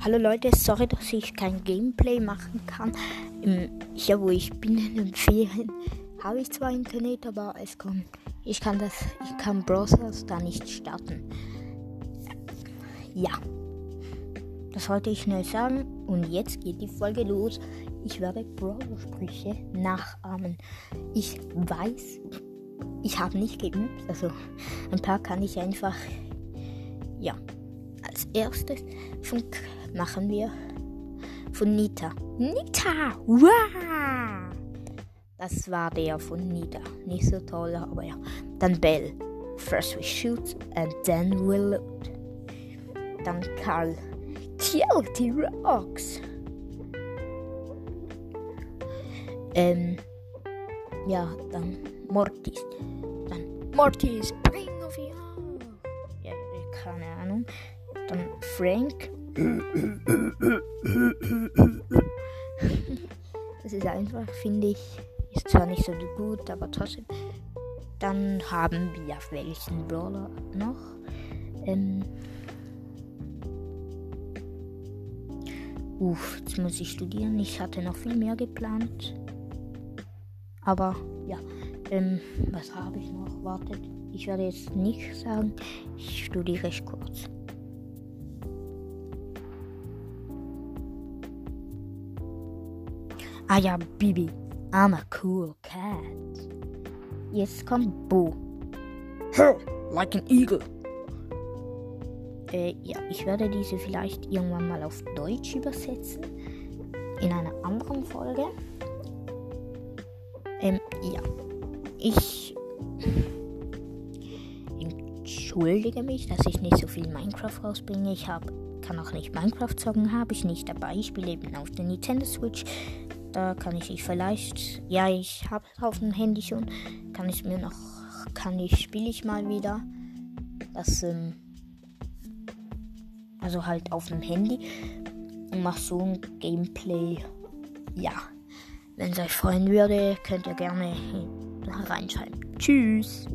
Hallo Leute, sorry, dass ich kein Gameplay machen kann. Hier, wo ich bin in den Ferien, habe ich zwar Internet, aber es kann, ich kann das, ich kann Browsers da nicht starten. Ja, das wollte ich schnell sagen und jetzt geht die Folge los. Ich werde Browser-Sprüche nachahmen. Ich weiß, ich habe nicht geübt, also ein paar kann ich einfach, ja. Als erstes Funk machen wir von Nita. Nita! Wow! Das war der von Nita. Nicht so toll, aber ja. Dann Bell. First we shoot and then we loot. Dann Karl. TLT rocks. Ähm, ja, dann Mortis. Dann Mortis, bring of you. Ja, keine Ahnung. Dann Frank. Das ist einfach, finde ich. Ist zwar nicht so gut, aber trotzdem. Dann haben wir welchen Brawler noch? Ähm. Uff, jetzt muss ich studieren. Ich hatte noch viel mehr geplant. Aber ja, ähm, was habe ich noch? Wartet, ich werde jetzt nicht sagen. Ich studiere kurz. Ah ja, Bibi. I'm a cool cat. Jetzt kommt Bo. like an eagle. Äh, ja, ich werde diese vielleicht irgendwann mal auf Deutsch übersetzen. In einer anderen Folge. Ähm, ja. Ich entschuldige mich, dass ich nicht so viel Minecraft rausbringe. Ich hab, kann auch nicht Minecraft zocken, habe ich nicht dabei. Ich spiele eben auf der Nintendo Switch. Da kann ich nicht vielleicht. Ja, ich habe es auf dem Handy schon. Kann ich mir noch. Kann ich, spiele ich mal wieder. Das, ähm, also halt auf dem Handy. Und mach so ein Gameplay. Ja. Wenn es euch freuen würde, könnt ihr gerne reinschreiben. Tschüss.